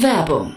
Werbung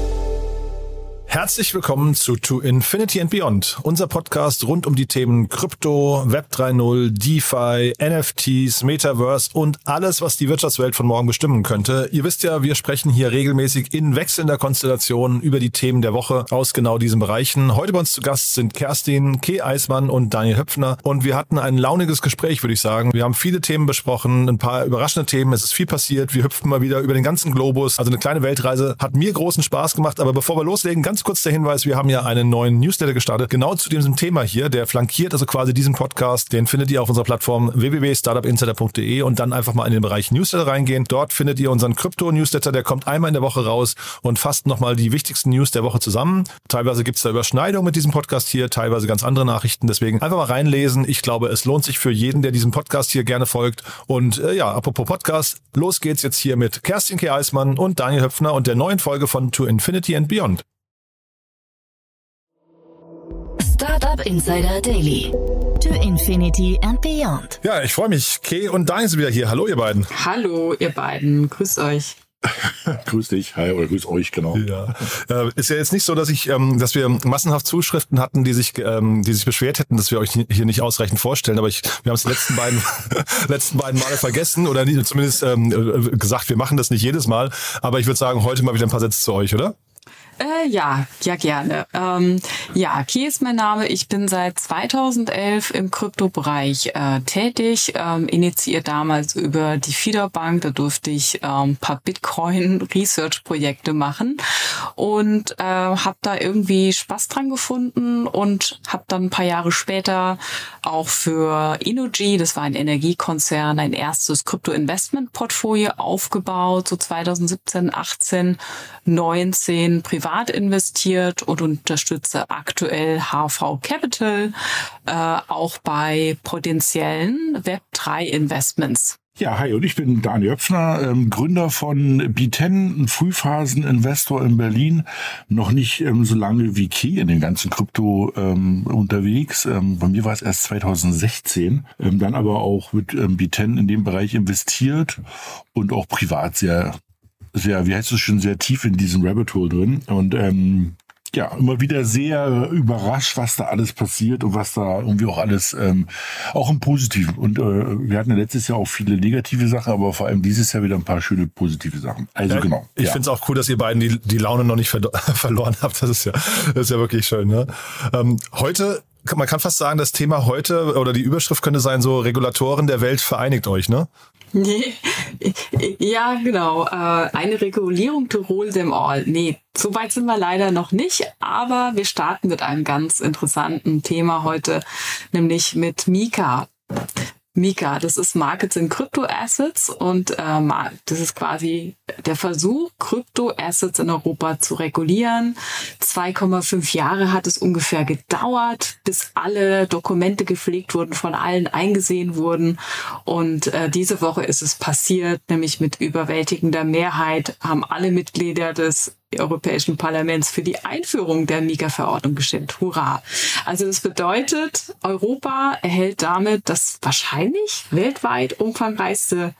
Herzlich willkommen zu To Infinity and Beyond, unser Podcast rund um die Themen Krypto, Web 3.0, DeFi, NFTs, Metaverse und alles, was die Wirtschaftswelt von morgen bestimmen könnte. Ihr wisst ja, wir sprechen hier regelmäßig in wechselnder Konstellation über die Themen der Woche aus genau diesen Bereichen. Heute bei uns zu Gast sind Kerstin, K. Eismann und Daniel Höpfner und wir hatten ein launiges Gespräch, würde ich sagen. Wir haben viele Themen besprochen, ein paar überraschende Themen, es ist viel passiert. Wir hüpfen mal wieder über den ganzen Globus. Also eine kleine Weltreise hat mir großen Spaß gemacht, aber bevor wir loslegen, ganz ganz kurz der Hinweis, wir haben ja einen neuen Newsletter gestartet, genau zu diesem Thema hier, der flankiert also quasi diesen Podcast, den findet ihr auf unserer Plattform www.startupinsider.de und dann einfach mal in den Bereich Newsletter reingehen. Dort findet ihr unseren Krypto-Newsletter, der kommt einmal in der Woche raus und fasst nochmal die wichtigsten News der Woche zusammen. Teilweise gibt's da Überschneidungen mit diesem Podcast hier, teilweise ganz andere Nachrichten, deswegen einfach mal reinlesen. Ich glaube, es lohnt sich für jeden, der diesem Podcast hier gerne folgt. Und äh, ja, apropos Podcast, los geht's jetzt hier mit Kerstin K. Eismann und Daniel Höpfner und der neuen Folge von To Infinity and Beyond. Startup Insider Daily. To Infinity and Beyond. Ja, ich freue mich. Kay und Daniel sind wieder hier. Hallo, ihr beiden. Hallo, ihr beiden. Grüßt euch. grüß dich, hi oder grüß euch, genau. Ja. Äh, ist ja jetzt nicht so, dass ich, ähm, dass wir massenhaft Zuschriften hatten, die sich, ähm, die sich beschwert hätten, dass wir euch hier nicht ausreichend vorstellen. Aber ich, wir haben es die letzten beiden, letzten beiden Male vergessen oder nie, zumindest ähm, äh, gesagt, wir machen das nicht jedes Mal. Aber ich würde sagen, heute mal wieder ein paar Sätze zu euch, oder? Äh, ja, ja gerne. Ähm, ja, Ki ist mein Name. Ich bin seit 2011 im Kryptobereich äh, tätig. Ähm, initiiert damals über die Fiederbank. Da durfte ich ähm, paar Bitcoin-Research-Projekte machen und äh, habe da irgendwie Spaß dran gefunden und habe dann ein paar Jahre später auch für Energy, das war ein Energiekonzern, ein erstes Krypto-Investment-Portfolio aufgebaut, so 2017, 18, 19 privat privat investiert und unterstütze aktuell HV Capital äh, auch bei potenziellen Web3-Investments. Ja, hi, und ich bin Daniel Öpfner, ähm, Gründer von B10, ein Frühphasen-Investor in Berlin. Noch nicht ähm, so lange wie Key in den ganzen Krypto ähm, unterwegs. Ähm, bei mir war es erst 2016. Ähm, dann aber auch mit ähm, B10 in dem Bereich investiert und auch privat sehr sehr, wie heißt es schon, sehr tief in diesem Rabbit Hole drin. Und ähm, ja, immer wieder sehr überrascht, was da alles passiert und was da irgendwie auch alles, ähm, auch im Positiven. Und äh, wir hatten ja letztes Jahr auch viele negative Sachen, aber vor allem dieses Jahr wieder ein paar schöne positive Sachen. Also ja, genau. Ich ja. finde es auch cool, dass ihr beiden die, die Laune noch nicht ver verloren habt. Das ist ja, das ist ja wirklich schön. Ne? Ähm, heute man kann fast sagen, das Thema heute oder die Überschrift könnte sein, so Regulatoren der Welt vereinigt euch, ne? Nee, ja, genau. Äh, eine Regulierung to rule them all. Nee, so weit sind wir leider noch nicht, aber wir starten mit einem ganz interessanten Thema heute, nämlich mit Mika. Mika, das ist Markets in Crypto Assets und äh, das ist quasi der Versuch, Crypto Assets in Europa zu regulieren. 2,5 Jahre hat es ungefähr gedauert, bis alle Dokumente gepflegt wurden, von allen eingesehen wurden. Und äh, diese Woche ist es passiert, nämlich mit überwältigender Mehrheit haben alle Mitglieder des Europäischen Parlaments für die Einführung der Mika-Verordnung gestimmt. Hurra! Also das bedeutet, Europa erhält damit das wahrscheinlich weltweit umfangreichste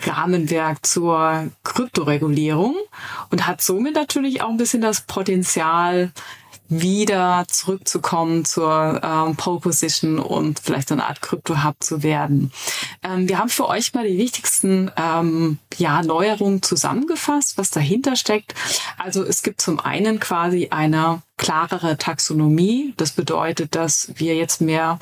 Rahmenwerk zur Kryptoregulierung und hat somit natürlich auch ein bisschen das Potenzial, wieder zurückzukommen zur ähm, Pole Position und vielleicht eine Art Krypto-Hub zu werden. Ähm, wir haben für euch mal die wichtigsten ähm, ja, Neuerungen zusammengefasst, was dahinter steckt. Also es gibt zum einen quasi eine klarere Taxonomie. Das bedeutet, dass wir jetzt mehr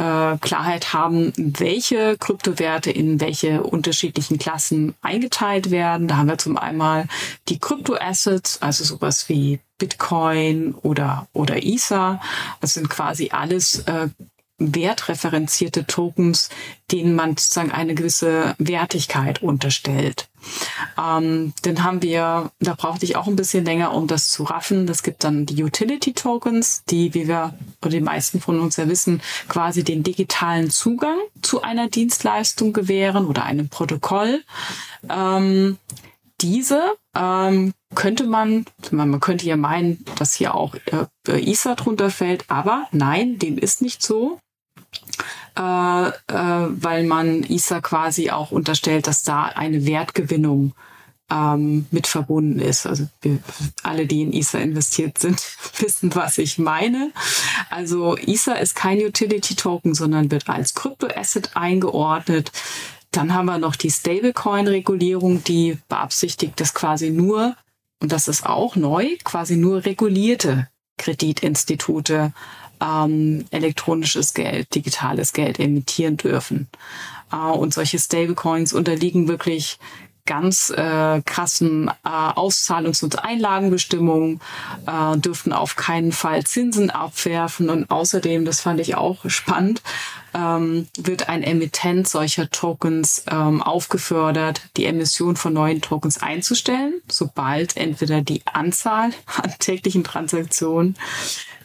äh, Klarheit haben, welche Kryptowerte in welche unterschiedlichen Klassen eingeteilt werden. Da haben wir zum einen die Kryptoassets, also sowas wie Bitcoin oder, oder Ether. Das sind quasi alles äh, wertreferenzierte Tokens, denen man sozusagen eine gewisse Wertigkeit unterstellt. Ähm, dann haben wir, da brauchte ich auch ein bisschen länger, um das zu raffen. Das gibt dann die Utility Tokens, die, wie wir oder die meisten von uns ja wissen, quasi den digitalen Zugang zu einer Dienstleistung gewähren oder einem Protokoll. Ähm, diese ähm, könnte man, man könnte ja meinen, dass hier auch äh, ISA drunter fällt, aber nein, dem ist nicht so äh, äh, weil man ISA quasi auch unterstellt, dass da eine Wertgewinnung ähm, mit verbunden ist. Also wir, alle, die in ISA investiert sind, wissen, was ich meine. Also ISA ist kein Utility Token, sondern wird als Kryptoasset eingeordnet. Dann haben wir noch die Stablecoin-Regulierung, die beabsichtigt, dass quasi nur, und das ist auch neu, quasi nur regulierte Kreditinstitute ähm, elektronisches Geld, digitales Geld emittieren dürfen. Äh, und solche Stablecoins unterliegen wirklich ganz äh, krassen äh, Auszahlungs- und Einlagenbestimmungen, äh, dürften auf keinen Fall Zinsen abwerfen und außerdem, das fand ich auch spannend, ähm, wird ein Emittent solcher Tokens ähm, aufgefordert, die Emission von neuen Tokens einzustellen, sobald entweder die Anzahl an täglichen Transaktionen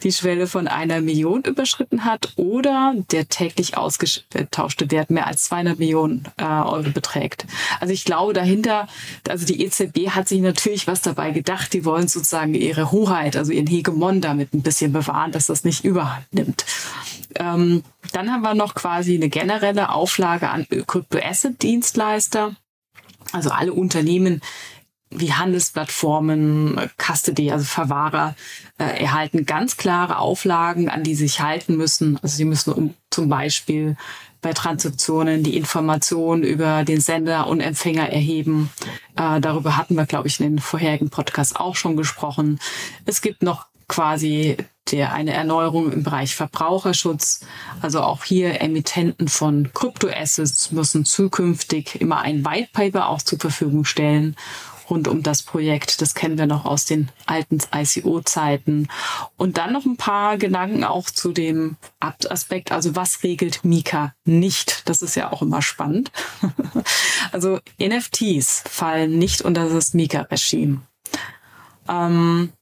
die Schwelle von einer Million überschritten hat oder der täglich ausgetauschte Wert mehr als 200 Millionen äh, Euro beträgt. Also ich glaube dahinter, also die EZB hat sich natürlich was dabei gedacht. Die wollen sozusagen ihre Hoheit, also ihren Hegemon damit ein bisschen bewahren, dass das nicht überhand nimmt. Ähm, dann haben wir noch quasi eine generelle Auflage an Crypto-Asset-Dienstleister. Also alle Unternehmen, wie Handelsplattformen, Custody, also Verwahrer, äh, erhalten ganz klare Auflagen, an die sie sich halten müssen. Also sie müssen um, zum Beispiel bei Transaktionen die Informationen über den Sender und Empfänger erheben. Äh, darüber hatten wir, glaube ich, in den vorherigen Podcasts auch schon gesprochen. Es gibt noch quasi der eine Erneuerung im Bereich Verbraucherschutz. Also auch hier Emittenten von Kryptoassets müssen zukünftig immer ein White Paper auch zur Verfügung stellen rund um das Projekt. Das kennen wir noch aus den alten ICO-Zeiten. Und dann noch ein paar Gedanken auch zu dem Aspekt, also was regelt Mika nicht? Das ist ja auch immer spannend. also NFTs fallen nicht unter das Mika-Regime. Ähm,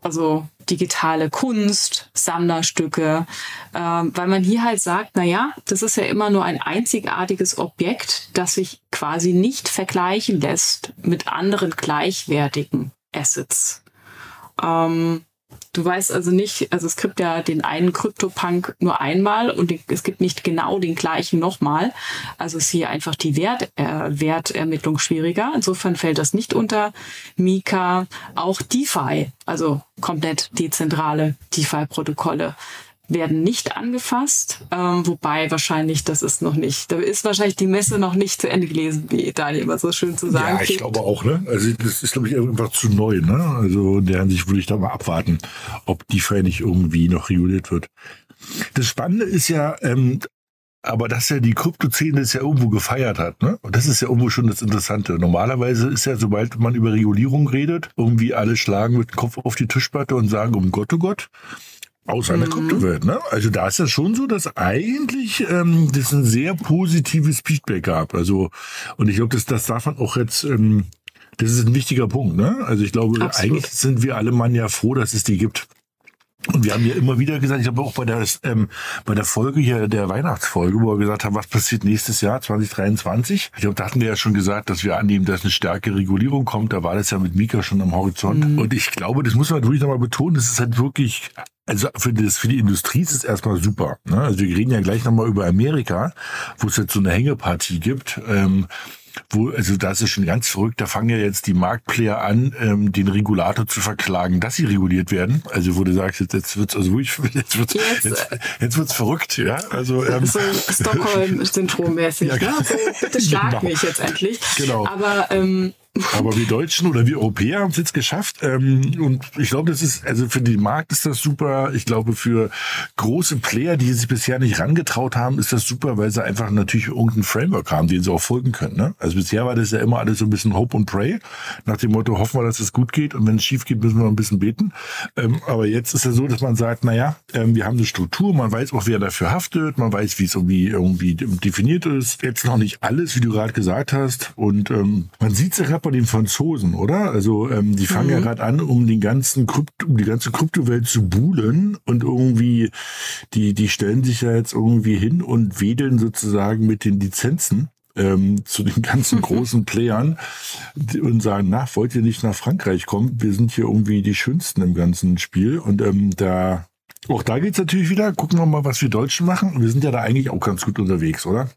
also digitale Kunst, Sammlerstücke, äh, weil man hier halt sagt, na ja, das ist ja immer nur ein einzigartiges Objekt, das sich quasi nicht vergleichen lässt mit anderen gleichwertigen Assets. Ähm, Du weißt also nicht, also es gibt ja den einen Krypto-Punk nur einmal und es gibt nicht genau den gleichen nochmal. Also ist hier einfach die Wert, äh, Wertermittlung schwieriger. Insofern fällt das nicht unter Mika. Auch DeFi, also komplett dezentrale DeFi-Protokolle werden nicht angefasst, ähm, wobei wahrscheinlich das ist noch nicht, da ist wahrscheinlich die Messe noch nicht zu Ende gelesen, wie Daniel immer so schön zu sagen. Ja, ich glaube auch, ne? Also das ist, glaube ich, einfach zu neu, ne? Also in der Hinsicht würde ich da mal abwarten, ob die Fall nicht irgendwie noch reguliert wird. Das Spannende ist ja, ähm, aber dass ja die Kryptozene es ja irgendwo gefeiert hat, ne? Und das ist ja irgendwo schon das Interessante. Normalerweise ist ja, sobald man über Regulierung redet, irgendwie alle schlagen mit dem Kopf auf die Tischplatte und sagen, um Gott, oh Gott, aus einer mhm. Kryptowelt, ne? Also da ist das schon so, dass eigentlich ähm, das ein sehr positives Feedback gab. Also und ich glaube, das, das darf man auch jetzt. Ähm, das ist ein wichtiger Punkt, ne? Also ich glaube, Absolut. eigentlich sind wir alle Mann ja froh, dass es die gibt. Und wir haben ja immer wieder gesagt, ich habe auch bei der, ähm, bei der Folge hier, der Weihnachtsfolge, wo wir gesagt haben, was passiert nächstes Jahr, 2023. Ich glaube, da hatten wir ja schon gesagt, dass wir annehmen, dass eine starke Regulierung kommt. Da war das ja mit Mika schon am Horizont. Mhm. Und ich glaube, das muss man wirklich nochmal betonen, das ist halt wirklich, also für, das, für die Industrie ist es erstmal super. Ne? Also wir reden ja gleich nochmal über Amerika, wo es jetzt so eine Hängepartie gibt. Ähm, wo, also das ist schon ganz verrückt, da fangen ja jetzt die Marktplayer an, ähm, den Regulator zu verklagen, dass sie reguliert werden. Also wo du sagst, jetzt, jetzt wird's also ruhig, jetzt wird's, jetzt, jetzt, jetzt wird's verrückt, ja. Also ähm, so Stockholm-Syndrom-mäßig. Ja, ne? so, bitte schlag genau. mich jetzt endlich. Genau. Aber ähm, aber wir Deutschen oder wir Europäer haben es jetzt geschafft. Ähm, und ich glaube, das ist, also für den Markt ist das super. Ich glaube, für große Player, die sich bisher nicht rangetraut haben, ist das super, weil sie einfach natürlich irgendeinen Framework haben, den sie auch folgen können. Ne? Also bisher war das ja immer alles so ein bisschen Hope and Pray. Nach dem Motto, hoffen wir, dass es gut geht. Und wenn es schief geht, müssen wir ein bisschen beten. Ähm, aber jetzt ist ja so, dass man sagt, naja, ähm, wir haben eine Struktur, man weiß auch, wer dafür haftet, man weiß, wie es irgendwie, irgendwie definiert ist. Jetzt noch nicht alles, wie du gerade gesagt hast. Und ähm, man sieht sich bei den Franzosen, oder? Also ähm, die fangen mhm. ja gerade an, um den ganzen Krypto, um die ganze Kryptowelt zu buhlen und irgendwie die die stellen sich ja jetzt irgendwie hin und wedeln sozusagen mit den Lizenzen ähm, zu den ganzen großen Playern und sagen, na, wollt ihr nicht nach Frankreich kommen? Wir sind hier irgendwie die Schönsten im ganzen Spiel. Und ähm, da, auch da geht's natürlich wieder. Gucken wir mal, was wir Deutschen machen. Wir sind ja da eigentlich auch ganz gut unterwegs, oder?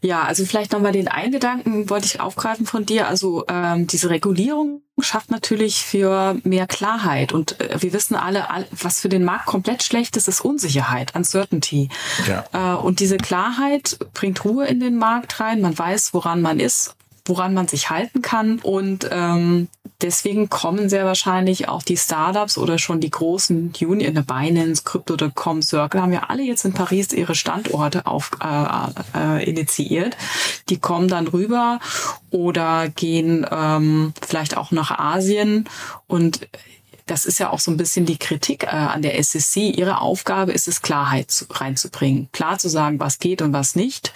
Ja, also vielleicht nochmal den einen Gedanken wollte ich aufgreifen von dir. Also ähm, diese Regulierung schafft natürlich für mehr Klarheit. Und äh, wir wissen alle, was für den Markt komplett schlecht ist, ist Unsicherheit, Uncertainty. Ja. Äh, und diese Klarheit bringt Ruhe in den Markt rein. Man weiß, woran man ist woran man sich halten kann. Und ähm, deswegen kommen sehr wahrscheinlich auch die Startups oder schon die großen Union, Binance, Crypto.com, Circle, haben ja alle jetzt in Paris ihre Standorte auf, äh, äh, initiiert. Die kommen dann rüber oder gehen ähm, vielleicht auch nach Asien und das ist ja auch so ein bisschen die Kritik äh, an der SEC. Ihre Aufgabe ist es, Klarheit zu, reinzubringen. Klar zu sagen, was geht und was nicht.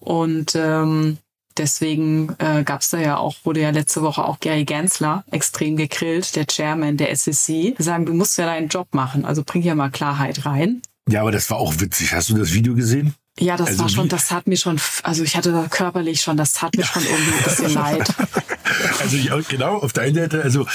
Und ähm, Deswegen äh, gab da ja auch, wurde ja letzte Woche auch Gary Gensler extrem gegrillt, der Chairman der SEC, sagen, du musst ja deinen Job machen, also bring hier mal Klarheit rein. Ja, aber das war auch witzig. Hast du das Video gesehen? Ja, das also war schon, das hat mir schon, also ich hatte da körperlich schon, das tat mir schon irgendwie ein bisschen leid. Also ich, genau, auf der einen Seite, also,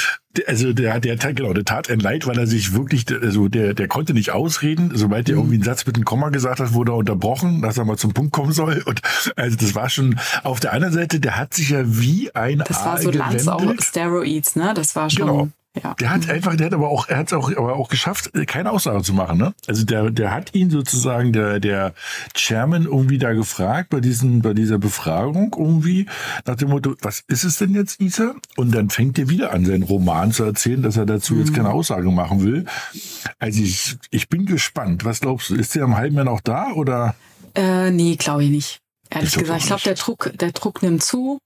also der, der, genau, der tat ein Leid, weil er sich wirklich, also der, der konnte nicht ausreden. Sobald er mhm. irgendwie einen Satz mit einem Komma gesagt hat, wurde er unterbrochen, dass er mal zum Punkt kommen soll. Und also das war schon, auf der anderen Seite, der hat sich ja wie ein Das war so Lanz auch Steroids, ne? Das war schon. Genau. Ja. Der hat einfach, der hat aber auch, er hat es auch, aber auch geschafft, keine Aussage zu machen. Ne? Also der, der hat ihn sozusagen der, der Chairman irgendwie da gefragt bei diesen, bei dieser Befragung irgendwie nach dem Motto, was ist es denn jetzt, Isa? Und dann fängt er wieder an, seinen Roman zu erzählen, dass er dazu mhm. jetzt keine Aussage machen will. Also ich, ich bin gespannt. Was glaubst du? Ist der im halben Jahr noch da oder? Äh, nee, glaube ich nicht. Ehrlich ich gesagt, ich glaube, der Druck, der Druck nimmt zu.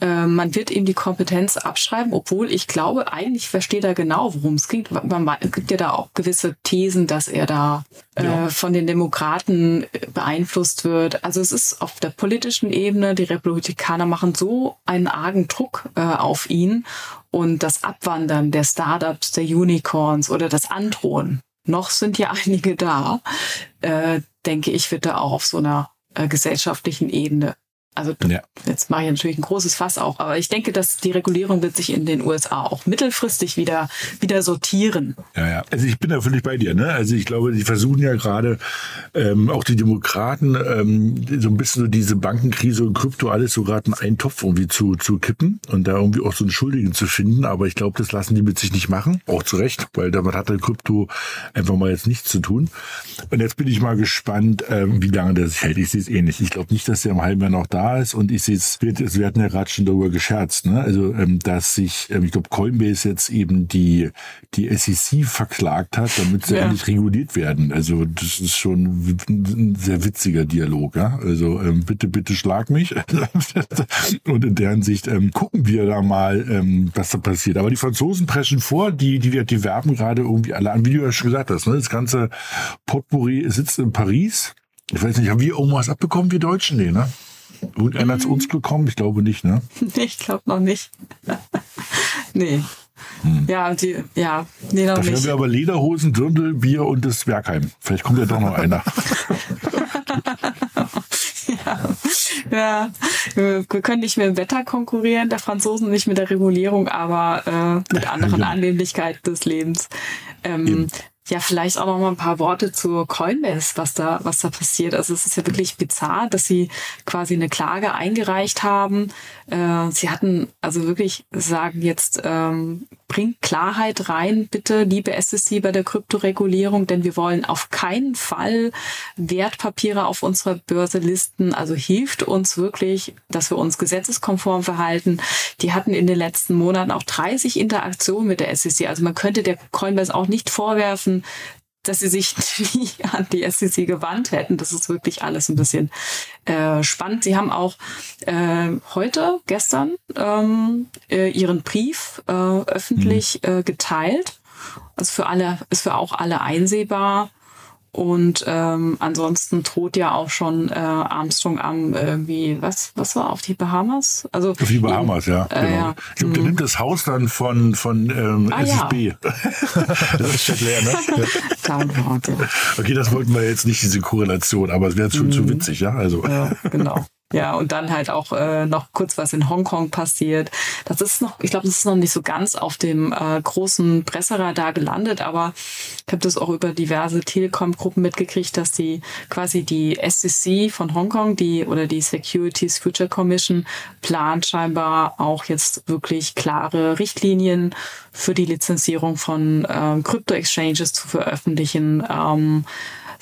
Äh, man wird ihm die Kompetenz abschreiben, obwohl ich glaube, eigentlich versteht er genau, worum es geht. Man gibt ja da auch gewisse Thesen, dass er da äh, ja. von den Demokraten äh, beeinflusst wird. Also es ist auf der politischen Ebene, die Republikaner machen so einen argen Druck äh, auf ihn und das Abwandern der Startups, der Unicorns oder das Androhen. Noch sind ja einige da, äh, denke ich, wird da auch auf so einer äh, gesellschaftlichen Ebene also ja. jetzt mache ich natürlich ein großes Fass auch, aber ich denke, dass die Regulierung wird sich in den USA auch mittelfristig wieder wieder sortieren. Ja, ja. Also ich bin da völlig bei dir. Ne? Also ich glaube, die versuchen ja gerade ähm, auch die Demokraten ähm, so ein bisschen so diese Bankenkrise und Krypto alles so gerade in einen Topf irgendwie zu zu kippen und da irgendwie auch so einen Schuldigen zu finden. Aber ich glaube, das lassen die mit sich nicht machen, auch zu Recht, weil damit hat der Krypto einfach mal jetzt nichts zu tun. Und jetzt bin ich mal gespannt, ähm, wie lange das hält. Ich sehe es eh nicht. Ich glaube nicht, dass der im halben Jahr noch da da ist und ich sehe es, wir hatten ja gerade schon darüber gescherzt, ne? also ähm, dass sich, ähm, ich glaube, Coinbase jetzt eben die, die SEC verklagt hat, damit sie ja. endlich reguliert werden. Also das ist schon ein sehr witziger Dialog. Ja? Also ähm, bitte, bitte schlag mich. und in deren Sicht ähm, gucken wir da mal, ähm, was da passiert. Aber die Franzosen preschen vor, die, die, die werben gerade irgendwie alle an, wie du ja schon gesagt hast. Ne? Das ganze Potpourri sitzt in Paris. Ich weiß nicht, haben wir irgendwas abbekommen, wir Deutschen? Nee, ne? Irgendeiner zu uns gekommen? Ich glaube nicht, ne? Nee, ich glaube noch nicht. nee. Hm. Ja, die, ja, nee, noch Dafür nicht. haben wir aber Lederhosen, Dirndl, Bier und das Werkheim. Vielleicht kommt ja doch noch einer. ja. ja, wir können nicht mit dem Wetter konkurrieren, der Franzosen nicht mit der Regulierung, aber äh, mit anderen ja. Annehmlichkeiten des Lebens. Ähm, ja, vielleicht auch noch mal ein paar Worte zur Coinbase, was da, was da passiert. Also es ist ja wirklich bizarr, dass sie quasi eine Klage eingereicht haben. Äh, sie hatten also wirklich sagen jetzt, ähm, bringt Klarheit rein, bitte, liebe SEC bei der Kryptoregulierung, denn wir wollen auf keinen Fall Wertpapiere auf unserer Börse listen. Also hilft uns wirklich, dass wir uns gesetzeskonform verhalten. Die hatten in den letzten Monaten auch 30 Interaktionen mit der SEC. Also man könnte der Coinbase auch nicht vorwerfen, dass sie sich nie an die SEC gewandt hätten. Das ist wirklich alles ein bisschen äh, spannend. Sie haben auch äh, heute, gestern, ähm, äh, ihren Brief äh, öffentlich mhm. äh, geteilt. Also für alle, ist für auch alle einsehbar. Und ähm, ansonsten droht ja auch schon äh, Armstrong am irgendwie, was, was war auf die Bahamas? Also auf die Bahamas, ja. Äh, genau. ja. Ich glaube, der mhm. nimmt das Haus dann von, von ähm, ah, SSB. Ja. das ist schon leer, ne? ja. Okay, das wollten wir jetzt nicht, diese Korrelation, aber es wäre schon mhm. zu witzig, ja. Also. Ja, genau. Ja, und dann halt auch äh, noch kurz was in Hongkong passiert. Das ist noch, ich glaube, das ist noch nicht so ganz auf dem äh, großen Presseradar gelandet, aber ich habe das auch über diverse Telekom-Gruppen mitgekriegt, dass die quasi die SEC von Hongkong, die oder die Securities Future Commission plant scheinbar auch jetzt wirklich klare Richtlinien für die Lizenzierung von ähm, Krypto-Exchanges zu veröffentlichen. Ähm,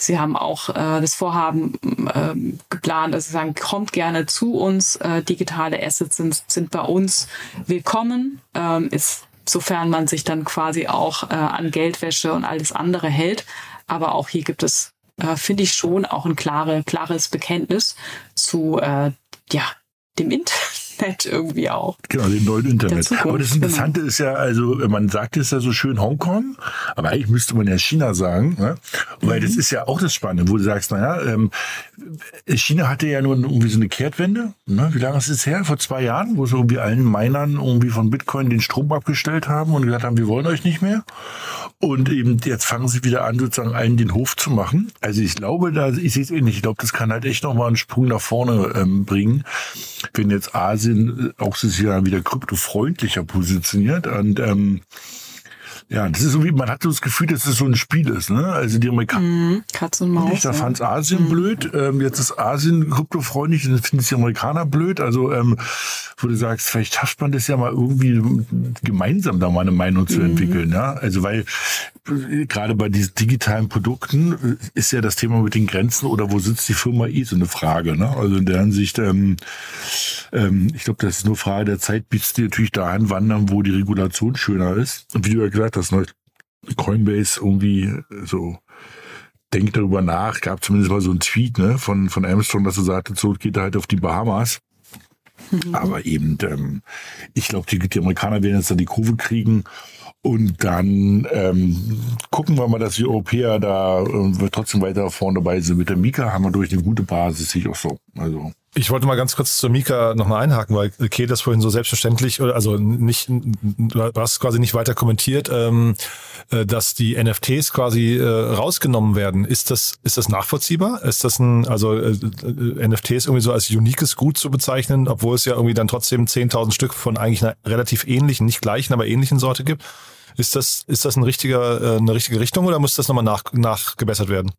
Sie haben auch äh, das Vorhaben äh, geplant, dass Sie sagen, kommt gerne zu uns. Äh, digitale Assets sind, sind bei uns willkommen. Ähm, ist, sofern man sich dann quasi auch äh, an Geldwäsche und alles andere hält. Aber auch hier gibt es, äh, finde ich schon, auch ein klare, klares Bekenntnis zu äh, ja, dem Internet Internet irgendwie auch. Genau, dem neuen Internet. Aber das Interessante genau. ist ja, also man sagt es ja so schön Hongkong, aber eigentlich müsste man ja China sagen, ne? weil mhm. das ist ja auch das Spannende, wo du sagst, naja, ähm, China hatte ja nur irgendwie so eine Kehrtwende. Ne? Wie lange ist es her? Vor zwei Jahren, wo sie irgendwie allen Minern irgendwie von Bitcoin den Strom abgestellt haben und gesagt haben, wir wollen euch nicht mehr. Und eben jetzt fangen sie wieder an, sozusagen allen den Hof zu machen. Also ich glaube, da, ich sehe es ähnlich. Ich glaube, das kann halt echt nochmal einen Sprung nach vorne ähm, bringen, wenn jetzt Asien auch sich ja wieder kryptofreundlicher positioniert. Und ähm, ja, das ist so wie, man hat so das Gefühl, dass es so ein Spiel ist, ne? Also die Amerikaner. Mm, Katz und Maus. Da ja. fand Asien mm. blöd. Ähm, jetzt ist Asien kryptofreundlich, dann finden es die Amerikaner blöd. Also, ähm, wo du sagst, vielleicht schafft man das ja mal irgendwie gemeinsam da mal eine Meinung zu mm. entwickeln, ja? Also, weil äh, gerade bei diesen digitalen Produkten äh, ist ja das Thema mit den Grenzen oder wo sitzt die Firma eh so eine Frage, ne? Also in der Hinsicht, ähm, ähm, ich glaube, das ist nur Frage der Zeit, bis die natürlich dahin wandern, wo die Regulation schöner ist. Und wie du ja gesagt hast, ne, Coinbase irgendwie so denkt darüber nach, gab zumindest mal so einen Tweet ne, von, von Armstrong, dass er sagte, so geht er halt auf die Bahamas. Mhm. Aber eben, ähm, ich glaube, die, die Amerikaner werden jetzt da die Kurve kriegen und dann ähm, gucken wir mal, dass die Europäer da äh, trotzdem weiter vorne dabei sind. Mit der Mika haben wir durch eine gute Basis, sehe ich auch so. Also. Ich wollte mal ganz kurz zur Mika nochmal einhaken, weil Kay das vorhin so selbstverständlich, also nicht, du hast quasi nicht weiter kommentiert, ähm, äh, dass die NFTs quasi äh, rausgenommen werden. Ist das, ist das nachvollziehbar? Ist das ein, also äh, äh NFTs irgendwie so als uniques Gut zu bezeichnen, obwohl es ja irgendwie dann trotzdem 10.000 Stück von eigentlich einer relativ ähnlichen, nicht gleichen, aber ähnlichen Sorte gibt? Ist das, ist das ein richtiger, äh, eine richtige Richtung oder muss das nochmal nach, nachgebessert werden?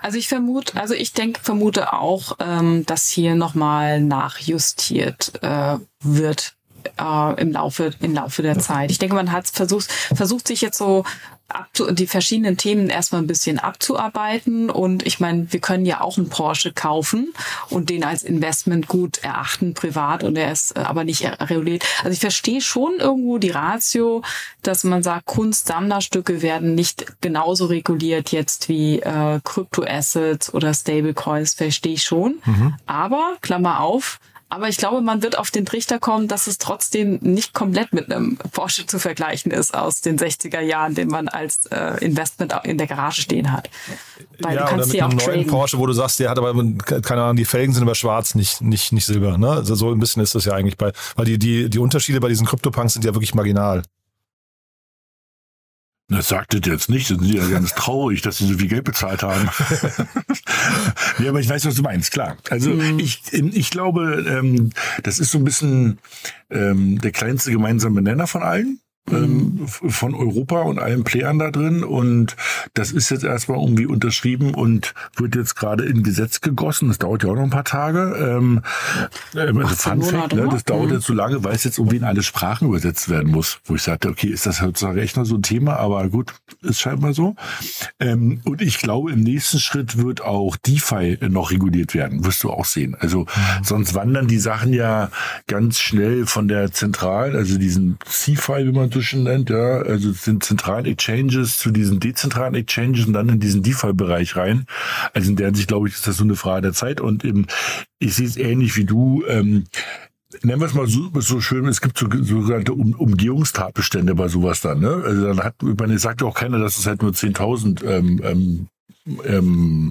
Also ich vermute, also ich denke, vermute auch, ähm, dass hier nochmal nachjustiert äh, wird äh, im Laufe im Laufe der Zeit. Ich denke, man hat versucht versucht sich jetzt so abzu die verschiedenen Themen erstmal ein bisschen abzuarbeiten und ich meine, wir können ja auch einen Porsche kaufen und den als Investment gut erachten privat und er ist äh, aber nicht reguliert. Also ich verstehe schon irgendwo die Ratio, dass man sagt, Kunst-Sammlerstücke werden nicht genauso reguliert jetzt wie äh, Kryptoassets oder Stablecoins, verstehe ich schon. Mhm. Aber Klammer auf, aber ich glaube, man wird auf den Trichter kommen, dass es trotzdem nicht komplett mit einem Porsche zu vergleichen ist aus den 60er Jahren, den man als äh, Investment in der Garage stehen hat. Weil ja, du kannst oder mit einem neuen Porsche, wo du sagst, der hat aber, keine Ahnung, die Felgen sind aber schwarz, nicht, nicht, nicht silber. Ne? Also so ein bisschen ist das ja eigentlich bei, weil die, die, die Unterschiede bei diesen Krypto-Punks sind ja wirklich marginal. Das sagt es jetzt nicht, sind sie ja ganz traurig, dass sie so viel Geld bezahlt haben. ja, aber ich weiß, was du meinst, klar. Also mhm. ich, ich glaube, ähm, das ist so ein bisschen ähm, der kleinste gemeinsame Nenner von allen. Ähm, von Europa und allen Playern da drin. Und das ist jetzt erstmal irgendwie unterschrieben und wird jetzt gerade in Gesetz gegossen. Das dauert ja auch noch ein paar Tage. Ähm, also Fun Fact, ne, das dauert mhm. jetzt so lange, weil es jetzt irgendwie in alle Sprachen übersetzt werden muss. Wo ich sagte, okay, ist das heutzutage echt noch so ein Thema? Aber gut, ist scheinbar so. Ähm, und ich glaube, im nächsten Schritt wird auch DeFi noch reguliert werden. Wirst du auch sehen. Also mhm. sonst wandern die Sachen ja ganz schnell von der zentralen, also diesen CeFi, wie man so schön nennt, ja, also sind zentralen Exchanges zu diesen dezentralen Exchanges und dann in diesen DeFi-Bereich rein. Also in der Hinsicht, glaube ich, ist das so eine Frage der Zeit. Und eben, ich sehe es ähnlich wie du. Ähm, nennen wir es mal so, so schön, es gibt so, sogenannte um, Umgehungstatbestände bei sowas dann. Ne? Also dann hat, man sagt ja auch keiner, dass es halt nur 10.000 ähm, ähm, ähm,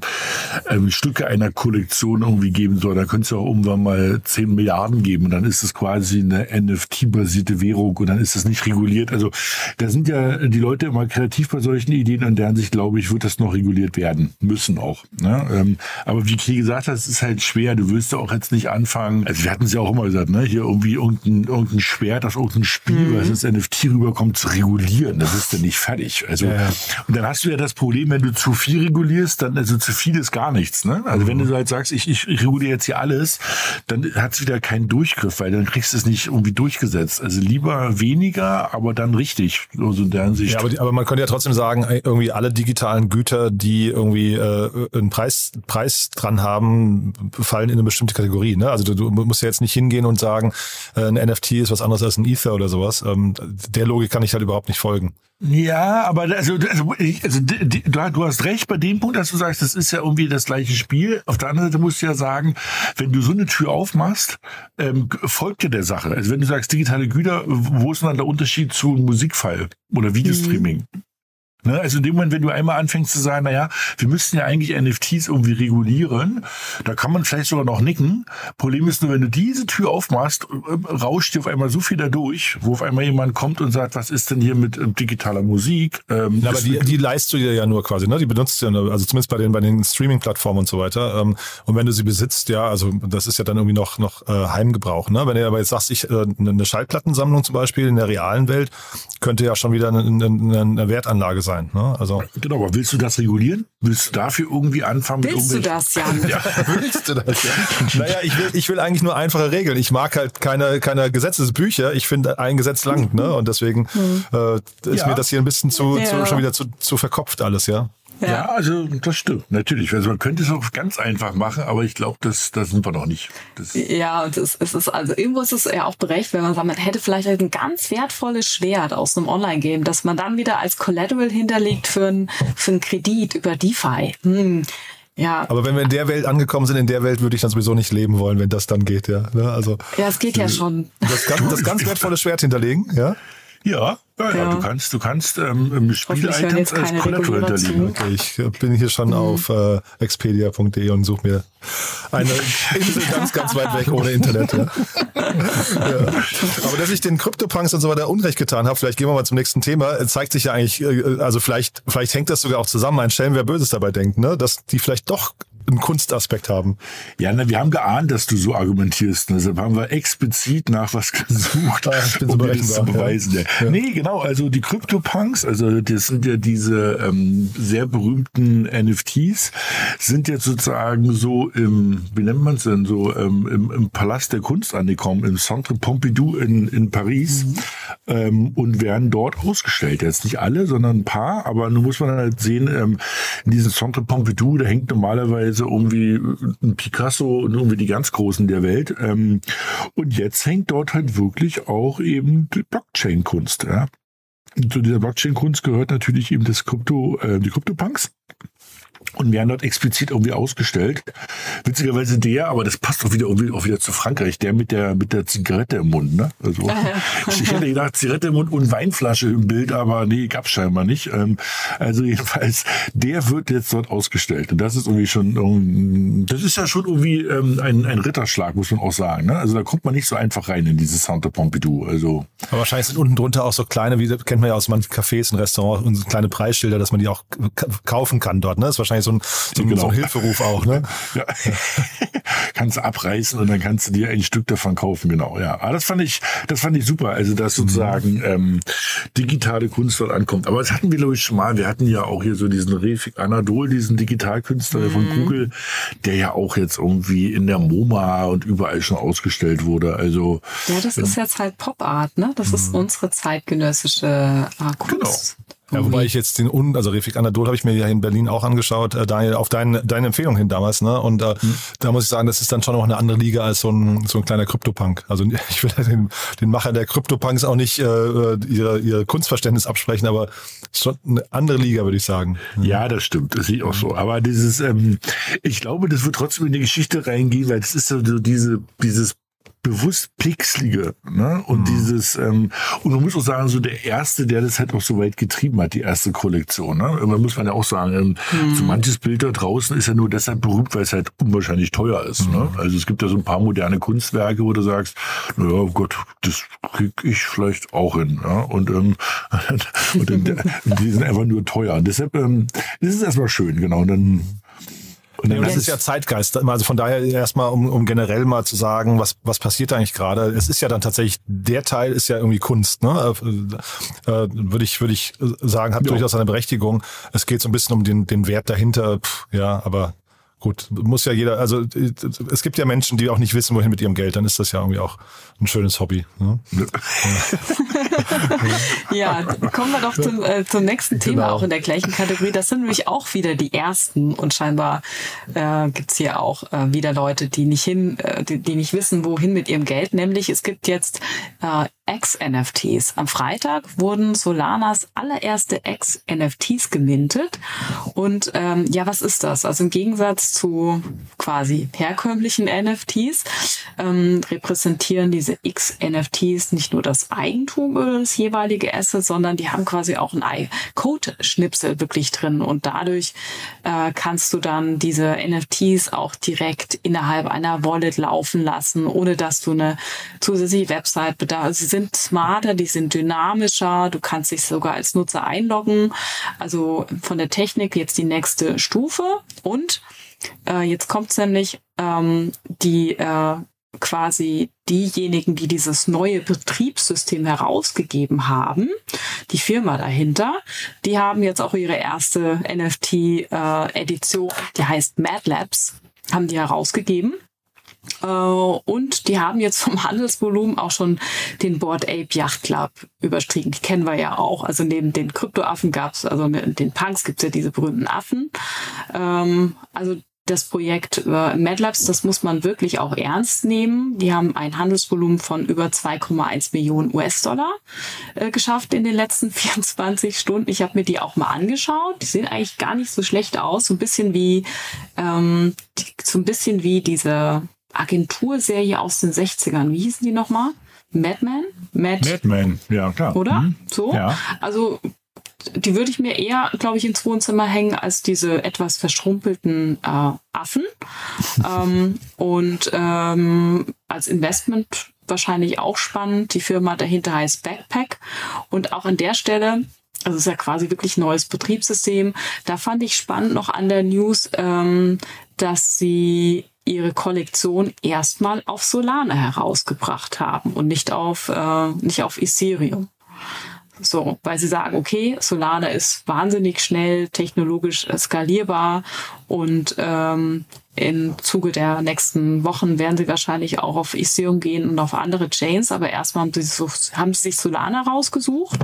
ähm, Stücke einer Kollektion irgendwie geben soll. Da könnte es ja auch irgendwann mal 10 Milliarden geben und dann ist es quasi eine NFT-basierte Währung und dann ist es nicht reguliert. Also da sind ja die Leute immer kreativ bei solchen Ideen und deren Sicht, glaube ich, wird das noch reguliert werden müssen auch. Ne? Ähm, aber wie Kri gesagt hat, es ist halt schwer. Du willst ja auch jetzt nicht anfangen. Also wir hatten es ja auch immer gesagt, ne? hier irgendwie irgendein, irgendein Schwert aus irgendeinem Spiel, mhm. was ins NFT rüberkommt, zu regulieren. Das ist dann nicht fertig. Also ja. und dann hast du ja das Problem, wenn du zu viel regulierst, regulierst, dann also zu viel ist gar nichts. Ne? Also mhm. wenn du halt sagst, ich, ich, ich reguliere jetzt hier alles, dann hat es wieder keinen Durchgriff, weil dann kriegst du es nicht irgendwie durchgesetzt. Also lieber weniger, aber dann richtig. Also in der Hinsicht. Ja, aber, die, aber man könnte ja trotzdem sagen, irgendwie alle digitalen Güter, die irgendwie äh, einen Preis, Preis dran haben, fallen in eine bestimmte Kategorie. Ne? Also du, du musst ja jetzt nicht hingehen und sagen, äh, ein NFT ist was anderes als ein Ether oder sowas. Ähm, der Logik kann ich halt überhaupt nicht folgen. Ja, aber also, also, also du, du hast recht bei dem Punkt, dass du sagst, das ist ja irgendwie das gleiche Spiel. Auf der anderen Seite musst du ja sagen, wenn du so eine Tür aufmachst, ähm, folgt dir der Sache. Also wenn du sagst digitale Güter, wo ist dann der Unterschied zu Musikfall oder Videostreaming? Mhm. Ne? Also in dem Moment, wenn du einmal anfängst zu sagen, naja, wir müssten ja eigentlich NFTs irgendwie regulieren, da kann man vielleicht sogar noch nicken. Problem ist nur, wenn du diese Tür aufmachst, äh, rauscht dir auf einmal so viel da durch, wo auf einmal jemand kommt und sagt, was ist denn hier mit äh, digitaler Musik? Ähm, ja, aber die, die leist du dir ja nur quasi, ne? Die benutzt du ja, also zumindest bei den, bei den Streaming-Plattformen und so weiter. Ähm, und wenn du sie besitzt, ja, also das ist ja dann irgendwie noch, noch äh, Heimgebrauch, ne? Wenn du aber jetzt sagst, ich, äh, eine Schallplattensammlung zum Beispiel in der realen Welt, könnte ja schon wieder eine, eine, eine Wertanlage sein sein. Ne? Also genau, aber willst du das regulieren? Willst du dafür irgendwie anfangen? Willst du das, Jan? ja, willst du das, ja? naja, ich will, ich will eigentlich nur einfache Regeln. Ich mag halt keine, keine Gesetzesbücher. Ich finde ein Gesetz lang, ne? Und deswegen hm. äh, ist ja. mir das hier ein bisschen zu, ja. zu schon wieder zu, zu verkopft alles, ja. Ja. ja. also das stimmt, natürlich. Also man könnte es auch ganz einfach machen, aber ich glaube, das, das sind wir noch nicht. Das ja, und es, es ist also irgendwo ist es ja auch berechtigt, wenn man sagt, man hätte vielleicht ein ganz wertvolles Schwert aus einem Online-Game, das man dann wieder als Collateral hinterlegt für einen für einen Kredit über DeFi. Hm. Ja. Aber wenn wir in der Welt angekommen sind, in der Welt würde ich dann sowieso nicht leben wollen, wenn das dann geht, ja. Ne? Also, ja, es geht ja schon. Das, das ganz wertvolle Schwert hinterlegen, ja? Ja, ja, ja, du kannst, du kannst ähm, Spiel-Items als Collateral hinterlegen. Okay, ich bin hier schon mhm. auf äh, expedia.de und suche mir eine Insel ganz, ganz weit weg ohne Internet. Ja. ja. Aber dass ich den Krypto-Punks und so weiter Unrecht getan habe, vielleicht gehen wir mal zum nächsten Thema, zeigt sich ja eigentlich, äh, also vielleicht, vielleicht hängt das sogar auch zusammen, ein Schelm, wer Böses dabei denkt, ne? dass die vielleicht doch einen Kunstaspekt haben. Ja, na, wir haben geahnt, dass du so argumentierst. Deshalb haben wir explizit nach was gesucht, ah, um das zu beweisen. Ja. Ja. Nee, genau. Also die CryptoPunks, also das sind ja diese ähm, sehr berühmten NFTs, sind jetzt sozusagen so im, wie nennt man es denn, so ähm, im, im Palast der Kunst angekommen, im Centre Pompidou in, in Paris mhm. ähm, und werden dort ausgestellt. Jetzt nicht alle, sondern ein paar, aber nun muss man halt sehen, ähm, in diesem Centre Pompidou, da hängt normalerweise also irgendwie ein Picasso und irgendwie die ganz Großen der Welt. Ähm, und jetzt hängt dort halt wirklich auch eben die Blockchain-Kunst. Ja. Zu dieser Blockchain-Kunst gehört natürlich eben das Krypto, äh, die Krypto-Punks und werden dort explizit irgendwie ausgestellt. Witzigerweise der, aber das passt doch wieder irgendwie auch wieder zu Frankreich, der mit der mit der Zigarette im Mund, ne? Also ich hätte gedacht Zigarette im Mund und Weinflasche im Bild, aber nee, gab's scheinbar nicht. Ähm, also jedenfalls, der wird jetzt dort ausgestellt und das ist irgendwie schon, das ist ja schon irgendwie ähm, ein, ein Ritterschlag, muss man auch sagen. Ne? Also da kommt man nicht so einfach rein in dieses Centre Pompidou. Also aber wahrscheinlich sind unten drunter auch so kleine, wie kennt man ja aus manchen Cafés und Restaurants, und so kleine Preisschilder, dass man die auch kaufen kann dort. Ne? Das ist wahrscheinlich so ein, so genau. so ein Hilferuf auch, ne? Ja. kannst du abreißen und dann kannst du dir ein Stück davon kaufen, genau. Ja, aber das fand ich, das fand ich super. Also, dass sozusagen mhm. ähm, digitale Kunst dort ankommt. Aber das hatten wir, glaube ich, schon mal. Wir hatten ja auch hier so diesen Refik Anadol, diesen Digitalkünstler mhm. von Google, der ja auch jetzt irgendwie in der MoMA und überall schon ausgestellt wurde. Also ja, das ist jetzt halt Pop Art, ne? Das ist mhm. unsere zeitgenössische äh, Kunst. Genau. Ja, wobei ich jetzt den Un, also Refik Anadol habe ich mir ja in Berlin auch angeschaut, äh, Daniel, auf deine, deine Empfehlung hin damals, ne? Und äh, mhm. da muss ich sagen, das ist dann schon noch eine andere Liga als so ein, so ein kleiner Kryptopunk. Also ich will den, den Macher der Kryptopunks auch nicht äh, ihr, ihr Kunstverständnis absprechen, aber schon eine andere Liga, würde ich sagen. Ja, das stimmt, das sehe ich auch so. Aber dieses, ähm, ich glaube, das wird trotzdem in die Geschichte reingehen, weil das ist so diese, dieses bewusst pixelige. Ne? Und mhm. dieses, ähm, und man muss auch sagen, so der erste, der das halt auch so weit getrieben hat, die erste Kollektion. Ne? Irgendwann muss man ja auch sagen, ähm, mhm. so manches Bild da draußen ist ja nur deshalb berühmt, weil es halt unwahrscheinlich teuer ist. Ne? Mhm. Ne? Also es gibt ja so ein paar moderne Kunstwerke, wo du sagst, naja, oh Gott, das krieg ich vielleicht auch hin. Ja? Und, ähm, und die sind einfach nur teuer. Und deshalb, ähm, das ist erstmal schön, genau. Und dann und das ist ja Zeitgeist. Also von daher erstmal, um, um generell mal zu sagen, was, was passiert eigentlich gerade. Es ist ja dann tatsächlich, der Teil ist ja irgendwie Kunst, ne? Äh, äh, würde ich, würde ich sagen, hat ja. durchaus eine Berechtigung. Es geht so ein bisschen um den, den Wert dahinter, Pff, ja, aber gut, muss ja jeder, also es gibt ja Menschen, die auch nicht wissen, wohin mit ihrem Geld, dann ist das ja irgendwie auch ein schönes Hobby. Ne? ja, kommen wir doch zum, äh, zum nächsten Thema, genau. auch in der gleichen Kategorie. Das sind nämlich auch wieder die ersten und scheinbar äh, gibt hier auch äh, wieder Leute, die nicht hin, äh, die, die nicht wissen, wohin mit ihrem Geld. Nämlich es gibt jetzt äh, X-NFTs. Am Freitag wurden Solanas allererste X-NFTs gemintet. Und ähm, ja, was ist das? Also im Gegensatz zu quasi herkömmlichen NFTs ähm, repräsentieren diese X-NFTs nicht nur das Eigentum über das jeweilige Asset, sondern die haben quasi auch ein Code-Schnipsel wirklich drin. Und dadurch äh, kannst du dann diese NFTs auch direkt innerhalb einer Wallet laufen lassen, ohne dass du eine zusätzliche Website bedarfst sind smarter, die sind dynamischer, du kannst dich sogar als Nutzer einloggen. Also von der Technik jetzt die nächste Stufe. Und äh, jetzt kommt es nämlich, ähm, die äh, quasi diejenigen, die dieses neue Betriebssystem herausgegeben haben, die Firma dahinter, die haben jetzt auch ihre erste NFT-Edition, äh, die heißt Mad Labs, haben die herausgegeben. Äh, und die haben jetzt vom Handelsvolumen auch schon den Board Ape Yacht Club überstiegen. Die kennen wir ja auch. Also neben den Kryptoaffen gab es, also den Punks gibt es ja diese berühmten Affen. Ähm, also das Projekt äh, MadLabs, das muss man wirklich auch ernst nehmen. Die haben ein Handelsvolumen von über 2,1 Millionen US-Dollar äh, geschafft in den letzten 24 Stunden. Ich habe mir die auch mal angeschaut. Die sehen eigentlich gar nicht so schlecht aus. So ein bisschen wie ähm, die, so ein bisschen wie diese Agenturserie aus den 60ern. Wie hießen die nochmal? Madman? Mad Madman, ja klar. Oder? Mhm. So? Ja. Also die würde ich mir eher, glaube ich, ins Wohnzimmer hängen als diese etwas verschrumpelten äh, Affen. ähm, und ähm, als Investment wahrscheinlich auch spannend. Die Firma dahinter heißt Backpack. Und auch an der Stelle also es ist ja quasi wirklich neues Betriebssystem. Da fand ich spannend noch an der News, ähm, dass sie ihre Kollektion erstmal auf Solana herausgebracht haben und nicht auf, äh, nicht auf Ethereum. So, weil sie sagen, okay, Solana ist wahnsinnig schnell, technologisch skalierbar und ähm, im Zuge der nächsten Wochen werden sie wahrscheinlich auch auf Ethereum gehen und auf andere Chains, aber erstmal haben sie, haben sie sich Solana rausgesucht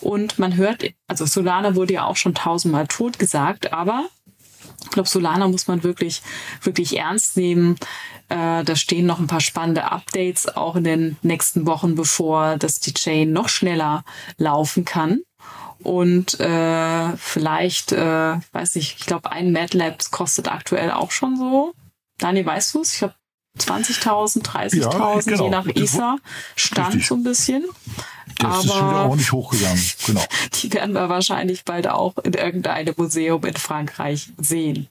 und man hört, also Solana wurde ja auch schon tausendmal tot gesagt, aber ich glaube, Solana muss man wirklich, wirklich ernst nehmen. Äh, da stehen noch ein paar spannende Updates auch in den nächsten Wochen bevor, dass die Chain noch schneller laufen kann. Und äh, vielleicht, äh, weiß ich, ich glaube, ein MATLabs kostet aktuell auch schon so. Dani, weißt du es? Ich glaube 20.000, 30.000, ja, genau. je nach ESA. Stand Richtig. so ein bisschen. Das ist schon wieder ordentlich hochgegangen, genau. Die werden wir wahrscheinlich bald auch in irgendeinem Museum in Frankreich sehen.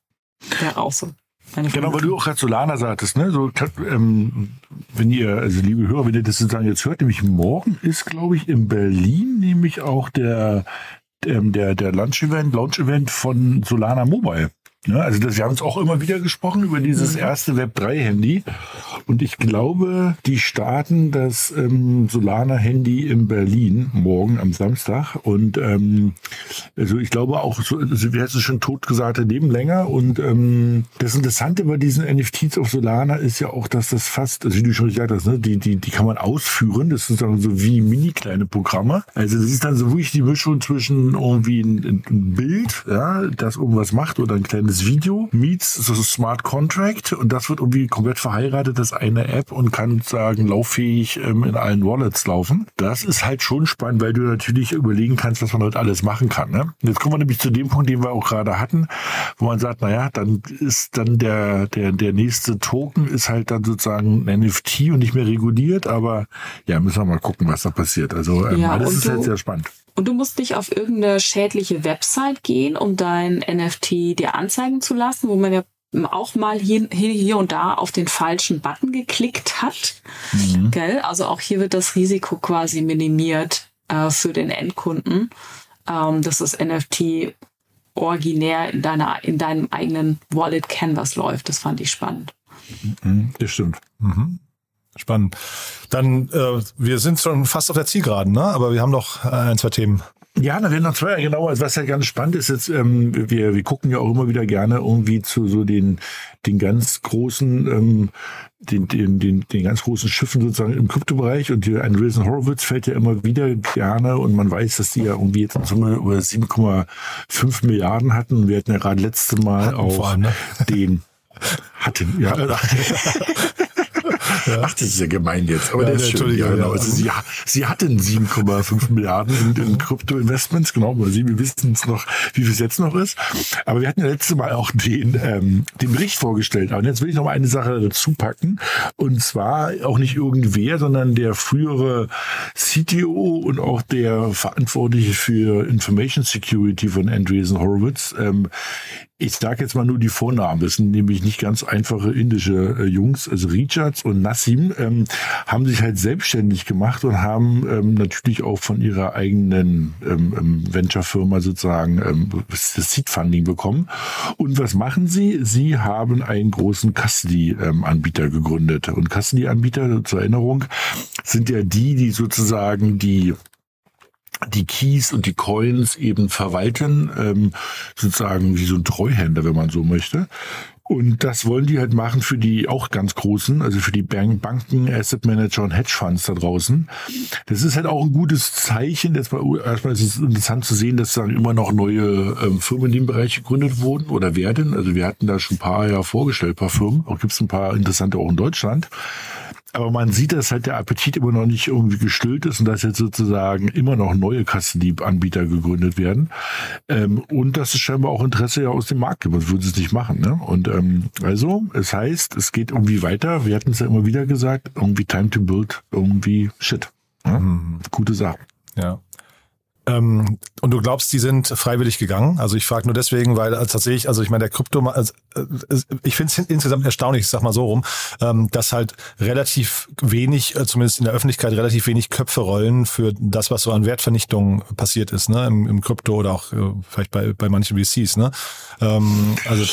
Ja, auch so. Genau, weil du auch gerade Solana sagtest, ne? So, ähm, wenn ihr, also liebe Hörer, wenn ihr das sozusagen jetzt hört, nämlich morgen ist, glaube ich, in Berlin nämlich auch der, ähm, der, der Launch-Event, Launch-Event von Solana Mobile. Ja, also das, wir haben uns auch immer wieder gesprochen über dieses erste Web3-Handy. Und ich glaube, die starten das ähm, Solana-Handy in Berlin morgen am Samstag. Und ähm, also ich glaube auch, so, also wie hast du schon tot gesagt, leben länger. Und ähm, das Interessante bei diesen NFTs auf Solana ist ja auch, dass das fast, also wie du schon gesagt hast, ne, die, die, die kann man ausführen. Das sind dann so wie mini kleine Programme. Also das ist dann so wirklich die Mischung zwischen irgendwie ein, ein Bild, ja, das irgendwas macht oder ein kleines das Video meets so Smart Contract und das wird irgendwie komplett verheiratet, das eine App und kann sagen, lauffähig ähm, in allen Wallets laufen. Das ist halt schon spannend, weil du natürlich überlegen kannst, was man heute alles machen kann. Ne? Jetzt kommen wir nämlich zu dem Punkt, den wir auch gerade hatten, wo man sagt, naja, dann ist dann der, der, der nächste Token ist halt dann sozusagen ein NFT und nicht mehr reguliert, aber ja, müssen wir mal gucken, was da passiert. Also ähm, Ja, alles ist halt du- sehr spannend. Und du musst nicht auf irgendeine schädliche Website gehen, um dein NFT dir anzeigen zu lassen, wo man ja auch mal hier, hier, und da auf den falschen Button geklickt hat. Gell? Also auch hier wird das Risiko quasi minimiert äh, für den Endkunden, ähm, dass das NFT originär in deiner, in deinem eigenen Wallet Canvas läuft. Das fand ich spannend. Das stimmt. Spannend. Dann, äh, wir sind schon fast auf der Zielgeraden, ne? aber wir haben noch äh, ein, zwei Themen. Ja, da werden noch zwei, genau. Also was ja ganz spannend ist jetzt, ähm, wir, wir gucken ja auch immer wieder gerne irgendwie zu so den, den ganz großen, ähm, den, den, den, den ganz großen Schiffen sozusagen im Kryptobereich und hier Andreessen Horowitz fällt ja immer wieder gerne und man weiß, dass die ja irgendwie jetzt in Summe über 7,5 Milliarden hatten wir hatten ja gerade letzte Mal Hatten auch allem, ne? den hatten, ja. Ach, das ist ja gemein jetzt. Aber Ja, der ist schön. Ja, genau. ja. Also sie, sie hatten 7,5 Milliarden in, in Krypto-Investments. Genau, mal sehen, wir wissen es noch, wie viel es jetzt noch ist. Aber wir hatten ja letztes Mal auch den, ähm, den Bericht vorgestellt. Und jetzt will ich noch mal eine Sache dazu packen. Und zwar auch nicht irgendwer, sondern der frühere CTO und auch der Verantwortliche für Information Security von Andreessen Horowitz. Ähm, ich sage jetzt mal nur die Vornamen. Das sind nämlich nicht ganz einfache indische äh, Jungs. Also Richards und Nassim ähm, haben sich halt selbstständig gemacht und haben ähm, natürlich auch von ihrer eigenen ähm, ähm, Venture-Firma sozusagen ähm, das Seed-Funding bekommen. Und was machen sie? Sie haben einen großen Custody-Anbieter gegründet. Und Custody-Anbieter, zur Erinnerung, sind ja die, die sozusagen die die Keys und die Coins eben verwalten, ähm, sozusagen wie so ein Treuhänder, wenn man so möchte. Und das wollen die halt machen für die auch ganz großen, also für die Bank Banken, Asset Manager und Hedgefonds da draußen. Das ist halt auch ein gutes Zeichen. Jetzt mal, erstmal ist es interessant zu sehen, dass dann immer noch neue ähm, Firmen in dem Bereich gegründet wurden oder werden. Also wir hatten da schon ein paar ja vorgestellt, ein paar Firmen. Auch gibt es ein paar interessante auch in Deutschland. Aber man sieht, dass halt der Appetit immer noch nicht irgendwie gestillt ist und dass jetzt sozusagen immer noch neue Custody-Anbieter gegründet werden. Ähm, und dass es scheinbar auch Interesse ja aus dem Markt gibt, sonst würden sie es nicht machen. Ne? Und ähm, also, es heißt, es geht irgendwie weiter. Wir hatten es ja immer wieder gesagt, irgendwie Time to Build, irgendwie Shit. Ne? Gute Sache. Ja. Ähm, und du glaubst, die sind freiwillig gegangen? Also ich frage nur deswegen, weil tatsächlich, also ich meine, der Krypto, also, äh, ich finde es insgesamt erstaunlich, ich sag mal so rum, ähm, dass halt relativ wenig, äh, zumindest in der Öffentlichkeit, relativ wenig Köpfe rollen für das, was so an Wertvernichtung passiert ist, ne, im, im Krypto oder auch äh, vielleicht bei, bei manchen VCs, ne? Ähm, also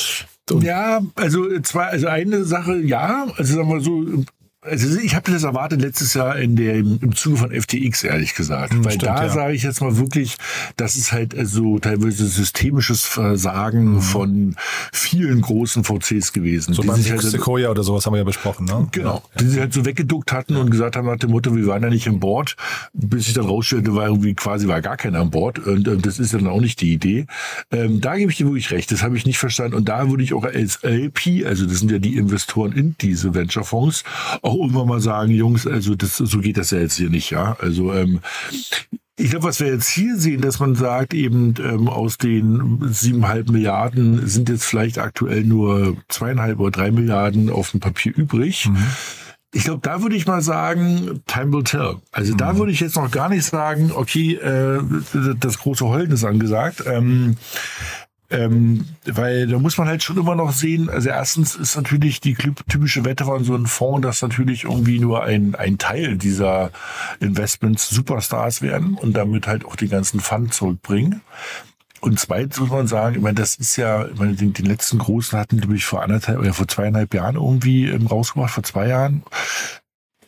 und, Ja, also zwar, also eine Sache, ja, also sagen wir so, also ich habe das erwartet letztes Jahr in der im Zuge von FTX ehrlich gesagt, weil stimmt, da ja. sage ich jetzt mal wirklich, das ist halt also teilweise systemisches Versagen von vielen großen VCs gewesen. so die beim sich halt, Sequoia oder sowas haben wir ja besprochen, ne? Genau. Die sich halt so weggeduckt hatten und gesagt haben nach dem Motto, wir waren ja nicht im Board, bis sich dann rausstellte, war irgendwie quasi war gar keiner an Bord und ähm, das ist ja dann auch nicht die Idee. Ähm, da gebe ich dir wirklich recht, das habe ich nicht verstanden und da würde ich auch als LP, also das sind ja die Investoren in diese Venture-Fonds, auch irgendwann mal sagen, Jungs, also das, so geht das ja jetzt hier nicht, ja. Also ähm, ich glaube, was wir jetzt hier sehen, dass man sagt, eben ähm, aus den siebeneinhalb Milliarden sind jetzt vielleicht aktuell nur zweieinhalb oder drei Milliarden auf dem Papier übrig. Ich glaube, da würde ich mal sagen, time will tell. Also da würde ich jetzt noch gar nicht sagen, okay, äh, das große Heulen ist angesagt. Ähm, ähm, weil da muss man halt schon immer noch sehen, also erstens ist natürlich die typische Wette von so einem Fonds, dass natürlich irgendwie nur ein, ein Teil dieser Investments Superstars werden und damit halt auch den ganzen Fund zurückbringen. und zweitens muss man sagen, ich meine, das ist ja, ich meine, den, den letzten großen hatten, glaube ich, vor anderthalb oder vor zweieinhalb Jahren irgendwie ähm, rausgemacht, vor zwei Jahren.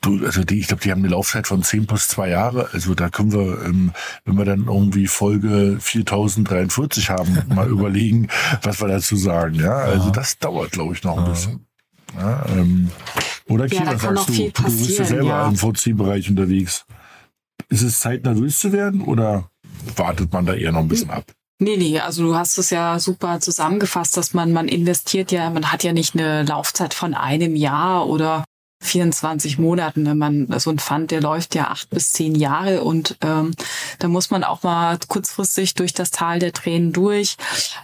Also die, ich glaube, die haben eine Laufzeit von 10 plus zwei Jahre. Also da können wir, ähm, wenn wir dann irgendwie Folge 4043 haben, mal überlegen, was wir dazu sagen. Ja, also das dauert, glaube ich, noch ein bisschen. Ja, ähm, oder Ja, Kira, noch sagst du, du bist ja selber ja. im VC-Bereich unterwegs. Ist es Zeit, nervös zu werden oder wartet man da eher noch ein bisschen ab? Nee, nee, also du hast es ja super zusammengefasst, dass man, man investiert ja, man hat ja nicht eine Laufzeit von einem Jahr oder 24 Monaten. Ne? Man, so ein Fund, der läuft ja acht bis zehn Jahre und ähm, da muss man auch mal kurzfristig durch das Tal der Tränen durch.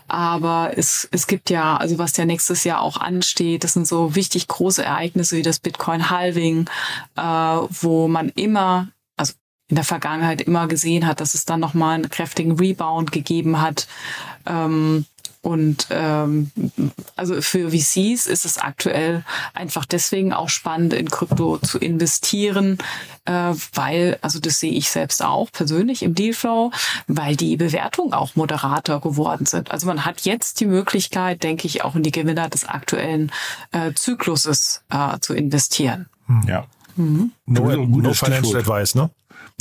Aber es, es gibt ja, also was ja nächstes Jahr auch ansteht, das sind so wichtig große Ereignisse wie das Bitcoin-Halving, äh, wo man immer, also in der Vergangenheit immer gesehen hat, dass es dann nochmal einen kräftigen Rebound gegeben hat. Ähm, und ähm, also für VCs ist es aktuell einfach deswegen auch spannend, in Krypto zu investieren, äh, weil, also das sehe ich selbst auch persönlich im Dealflow, weil die Bewertungen auch moderater geworden sind. Also man hat jetzt die Möglichkeit, denke ich, auch in die Gewinner des aktuellen äh, Zykluses äh, zu investieren. Ja. No, auch ein no gutes Financial. Advice, ne?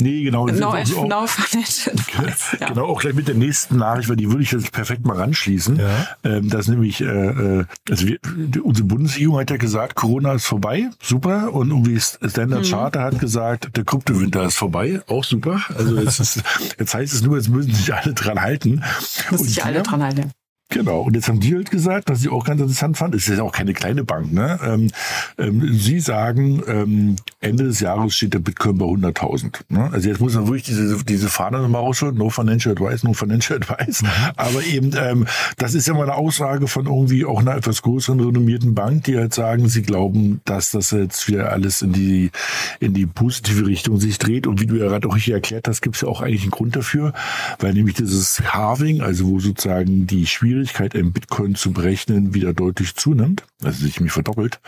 Nee, genau. das No, ist auch- no financial advice. Ja. Genau, auch gleich mit der nächsten Nachricht, weil die würde ich jetzt perfekt mal ranschließen. Ja. Ähm, das nämlich, äh, äh, also wir, die, unsere Bundesregierung hat ja gesagt, Corona ist vorbei, super. Und irgendwie Standard Charter hat gesagt, der Kryptowinter ist vorbei, auch super. Also jetzt, ist, jetzt heißt es nur, jetzt müssen sich alle dran halten. Muss Und sich alle dran halten. Genau, und jetzt haben die halt gesagt, was ich auch ganz interessant fand, ist ja auch keine kleine Bank, ne? Ähm, ähm, sie sagen, ähm, Ende des Jahres steht der Bitcoin bei 100.000. Ne? Also jetzt muss man wirklich diese, diese Fahne nochmal rausholen, no financial advice, no financial advice. Aber eben, ähm, das ist ja mal eine Aussage von irgendwie auch einer etwas größeren, renommierten Bank, die halt sagen, sie glauben, dass das jetzt wieder alles in die, in die positive Richtung sich dreht. Und wie du ja gerade auch richtig erklärt hast, gibt es ja auch eigentlich einen Grund dafür, weil nämlich dieses Halving, also wo sozusagen die Schwierigkeit, einen Bitcoin zu berechnen, wieder deutlich zunimmt, also sich nämlich verdoppelt.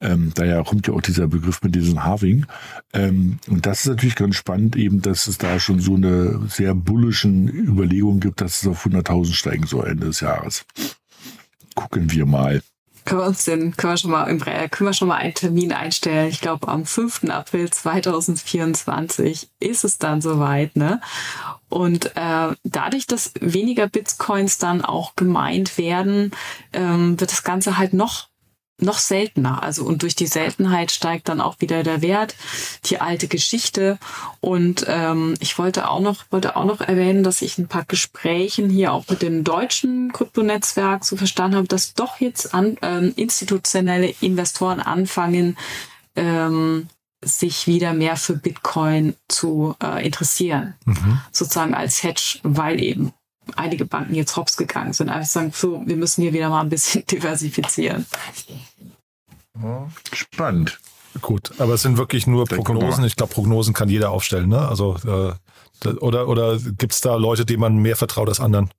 Ähm, daher kommt ja auch dieser Begriff mit diesem Halving. Ähm, und das ist natürlich ganz spannend, eben, dass es da schon so eine sehr bullischen Überlegung gibt, dass es auf 100.000 steigen soll Ende des Jahres. Gucken wir mal. Können wir uns denn, können wir schon mal, im, können wir schon mal einen Termin einstellen? Ich glaube, am 5. April 2024 ist es dann soweit, ne? Und äh, dadurch, dass weniger Bitcoins dann auch gemeint werden, ähm, wird das Ganze halt noch noch seltener. Also und durch die Seltenheit steigt dann auch wieder der Wert, die alte Geschichte. Und ähm, ich wollte auch noch wollte auch noch erwähnen, dass ich ein paar Gesprächen hier auch mit dem deutschen Kryptonetzwerk so verstanden habe, dass doch jetzt an, ähm, institutionelle Investoren anfangen, ähm, sich wieder mehr für Bitcoin zu äh, interessieren, sozusagen als Hedge, weil eben einige Banken jetzt hops gegangen sind. Einfach sagen, so, wir müssen hier wieder mal ein bisschen diversifizieren. Spannend. Gut, aber es sind wirklich nur wir Prognosen. Ich glaube, Prognosen kann jeder aufstellen, ne? Also äh, oder oder gibt es da Leute, denen man mehr vertraut als anderen?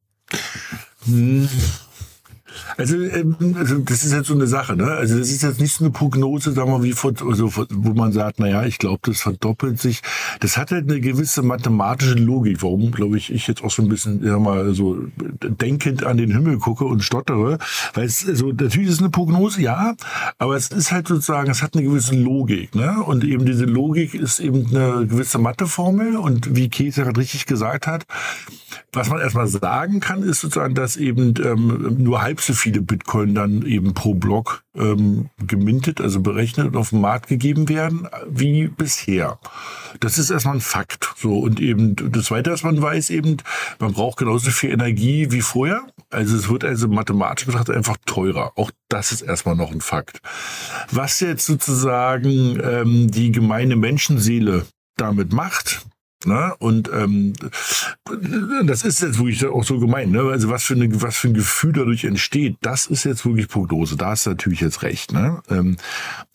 Also, ähm, also das ist jetzt so eine Sache, ne? Also das ist jetzt nicht so eine Prognose, sagen wir, wie vor, also, wo man sagt, naja, ich glaube, das verdoppelt sich. Das hat halt eine gewisse mathematische Logik, warum, glaube ich, ich jetzt auch so ein bisschen, ja mal so denkend an den Himmel gucke und stottere. Weil es, also natürlich ist es eine Prognose, ja, aber es ist halt sozusagen, es hat eine gewisse Logik, ne? Und eben diese Logik ist eben eine gewisse Matheformel und wie Käse gerade richtig gesagt hat, was man erstmal sagen kann, ist sozusagen, dass eben ähm, nur halb so viele Bitcoin dann eben pro Block ähm, gemintet, also berechnet und auf den Markt gegeben werden, wie bisher. Das ist erstmal ein Fakt. So und eben das Zweite, was man weiß, eben, man braucht genauso viel Energie wie vorher. Also es wird also mathematisch betrachtet einfach teurer. Auch das ist erstmal noch ein Fakt. Was jetzt sozusagen ähm, die gemeine Menschenseele damit macht, Ne? Und ähm, das ist jetzt wirklich auch so gemeint, ne? Also was für, eine, was für ein Gefühl dadurch entsteht, das ist jetzt wirklich Prognose. Da hast du natürlich jetzt recht. Ne? Ähm,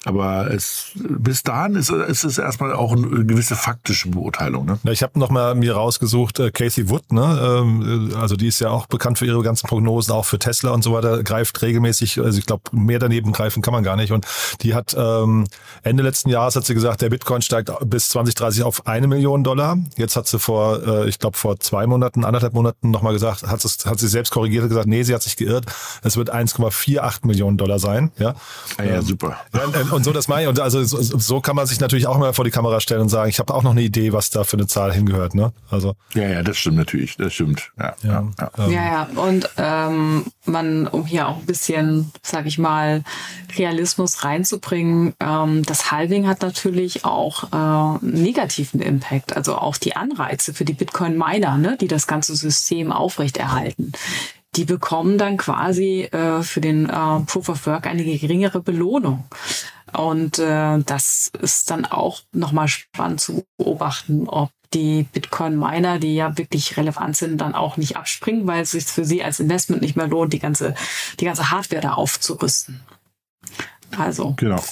Aber es, bis dahin ist, ist es erstmal auch eine gewisse faktische Beurteilung. Ne? Ja, ich habe noch mal mir rausgesucht, äh, Casey Wood, ne? Ähm, also die ist ja auch bekannt für ihre ganzen Prognosen, auch für Tesla und so weiter, greift regelmäßig, also ich glaube, mehr daneben greifen kann man gar nicht. Und die hat ähm, Ende letzten Jahres hat sie gesagt, der Bitcoin steigt bis 2030 auf eine Million Dollar. Jetzt hat sie vor, äh, ich glaube, vor zwei Monaten, anderthalb Monaten nochmal gesagt, hat, es, hat sie selbst korrigiert und gesagt, nee, sie hat sich geirrt. Es wird 1,48 Millionen Dollar sein. Ja, ah, ja, super. Ja, und so das meine ich. Und also so, so kann man sich natürlich auch mal vor die Kamera stellen und sagen, ich habe auch noch eine Idee, was da für eine Zahl hingehört. Ne? Also ja, ja, das stimmt natürlich. Das stimmt. Ja, ja, ja. Ähm. ja, ja. Und ähm, man, um hier auch ein bisschen, sag ich mal, Realismus reinzubringen, ähm, das Halving hat natürlich auch äh, negativen Impact, also auch die Anreize für die Bitcoin-Miner, ne, die das ganze System aufrechterhalten die bekommen dann quasi äh, für den äh, Proof of Work eine geringere Belohnung. Und äh, das ist dann auch nochmal spannend zu beobachten, ob die Bitcoin-Miner, die ja wirklich relevant sind, dann auch nicht abspringen, weil es sich für sie als Investment nicht mehr lohnt, die ganze, die ganze Hardware da aufzurüsten. Also. Genau.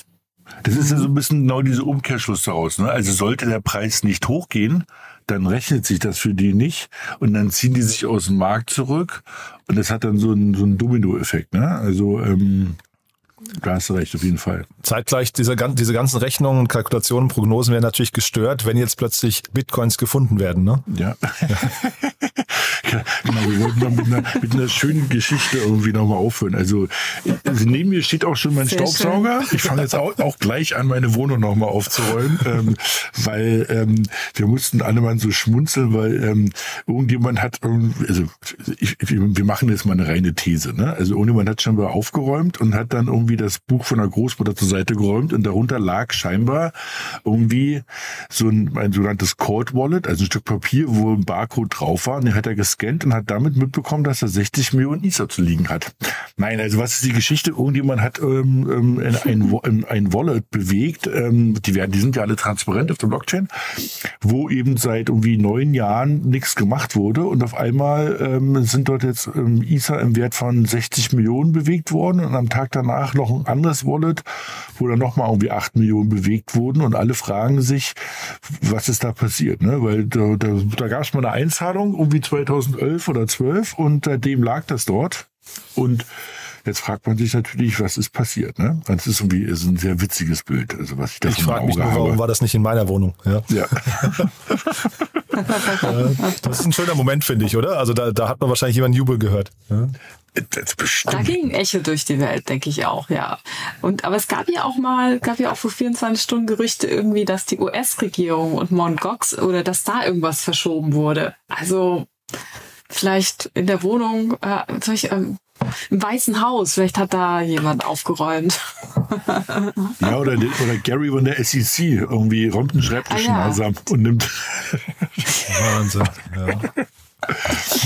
Das ist ja so ein bisschen genau dieser Umkehrschluss daraus. Ne? Also sollte der Preis nicht hochgehen, dann rechnet sich das für die nicht und dann ziehen die sich aus dem Markt zurück und das hat dann so einen, so einen Domino-Effekt. Ne? Also ähm, da hast du recht, auf jeden Fall. Zeitgleich, diese, diese ganzen Rechnungen, Kalkulationen, Prognosen werden natürlich gestört, wenn jetzt plötzlich Bitcoins gefunden werden. Ne? Ja. ja genau, wir wollten dann mit einer, mit einer schönen Geschichte irgendwie nochmal aufhören. Also, also, neben mir steht auch schon mein Sehr Staubsauger. Schön. Ich fange jetzt auch, auch, gleich an, meine Wohnung nochmal aufzuräumen, ähm, weil ähm, wir mussten alle mal so schmunzeln, weil ähm, irgendjemand hat, also ich, wir machen jetzt mal eine reine These. Ne? Also irgendjemand hat schon mal aufgeräumt und hat dann irgendwie das Buch von der Großmutter zur Seite geräumt und darunter lag scheinbar irgendwie so ein, ein sogenanntes Cold Wallet, also ein Stück Papier, wo ein Barcode drauf war und den hat er gescannt und hat damit mitbekommen, dass er 60 Millionen Ether zu liegen hat. Nein, also was ist die Geschichte? Irgendjemand hat ähm, ähm ein, ein, ein Wallet bewegt, ähm, die, werden, die sind ja alle transparent auf der Blockchain, wo eben seit irgendwie neun Jahren nichts gemacht wurde und auf einmal ähm, sind dort jetzt ähm, Ether im Wert von 60 Millionen bewegt worden und am Tag danach noch ein anderes Wallet, wo dann nochmal irgendwie 8 Millionen bewegt wurden und alle fragen sich, was ist da passiert, ne? Weil da, da, da gab es mal eine Einzahlung, irgendwie 2011 oder 12 und seitdem lag das dort und Jetzt fragt man sich natürlich, was ist passiert. Ne? Das ist irgendwie ist ein sehr witziges Bild, also was ich da Ich frage mich nur, warum war das nicht in meiner Wohnung? Ja. ja. das ist ein schöner Moment, finde ich, oder? Also da, da hat man wahrscheinlich jemanden Jubel gehört. Ja? Da ging ein Echo durch die Welt, denke ich auch, ja. Und aber es gab ja auch mal, gab ja auch vor 24 Stunden Gerüchte irgendwie, dass die US-Regierung und Mount Gox oder dass da irgendwas verschoben wurde. Also vielleicht in der Wohnung, äh, vielleicht, ähm, im Weißen Haus, vielleicht hat da jemand aufgeräumt. ja, oder, oder Gary von der SEC irgendwie räumt einen Schreibtisch ah, ja. und nimmt. Wahnsinn, ja.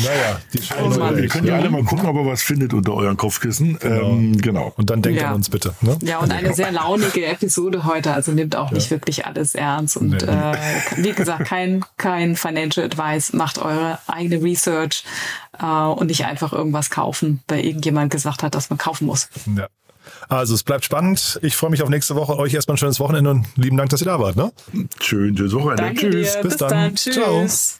Naja, die also, Ihr könnt ja alle mal gucken, ob ihr was findet unter euren Kopfkissen. Genau. Ähm, genau. Und dann denkt ja. an uns bitte. Ne? Ja, und eine sehr launige Episode heute. Also nimmt auch nicht wirklich alles ernst. Und nee. äh, wie gesagt, kein, kein Financial Advice. Macht eure eigene Research äh, und nicht einfach irgendwas kaufen, weil irgendjemand gesagt hat, dass man kaufen muss. Ja. Also es bleibt spannend. Ich freue mich auf nächste Woche. Euch erstmal ein schönes Wochenende und lieben Dank, dass ihr da wart. Ne? Schön, schönes Wochenende. Danke Tschüss. Dir. Bis, Bis dann. dann. Tschüss. Ciao.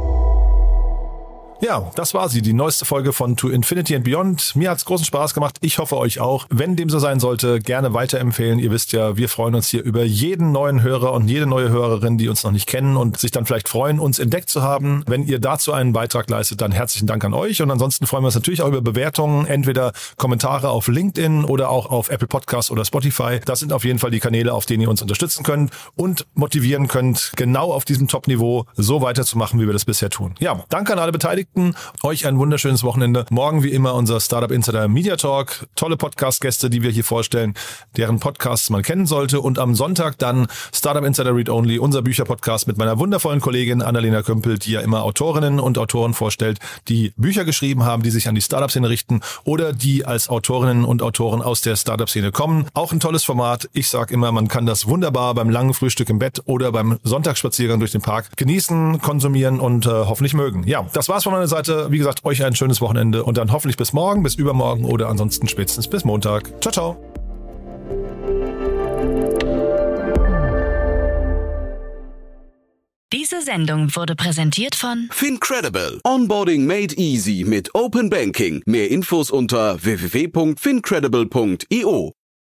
Ja, das war sie, die neueste Folge von To Infinity and Beyond. Mir hat's großen Spaß gemacht. Ich hoffe euch auch. Wenn dem so sein sollte, gerne weiterempfehlen. Ihr wisst ja, wir freuen uns hier über jeden neuen Hörer und jede neue Hörerin, die uns noch nicht kennen und sich dann vielleicht freuen, uns entdeckt zu haben. Wenn ihr dazu einen Beitrag leistet, dann herzlichen Dank an euch. Und ansonsten freuen wir uns natürlich auch über Bewertungen, entweder Kommentare auf LinkedIn oder auch auf Apple Podcasts oder Spotify. Das sind auf jeden Fall die Kanäle, auf denen ihr uns unterstützen könnt und motivieren könnt, genau auf diesem Top-Niveau so weiterzumachen, wie wir das bisher tun. Ja, danke an alle Beteiligten. Verlinken. Euch ein wunderschönes Wochenende. Morgen wie immer unser Startup Insider Media Talk. Tolle Podcast-Gäste, die wir hier vorstellen, deren Podcasts man kennen sollte. Und am Sonntag dann Startup Insider Read Only, unser Bücherpodcast mit meiner wundervollen Kollegin Annalena Kümpel, die ja immer Autorinnen und Autoren vorstellt, die Bücher geschrieben haben, die sich an die Startup-Szene richten oder die als Autorinnen und Autoren aus der Startup-Szene kommen. Auch ein tolles Format. Ich sage immer, man kann das wunderbar beim langen Frühstück im Bett oder beim Sonntagsspaziergang durch den Park genießen, konsumieren und äh, hoffentlich mögen. Ja, das war's von meiner Seite. Wie gesagt, euch ein schönes Wochenende und dann hoffentlich bis morgen, bis übermorgen oder ansonsten spätestens bis Montag. Ciao, ciao. Diese Sendung wurde präsentiert von Fincredible. Onboarding made easy mit Open Banking. Mehr Infos unter www.fincredible.io.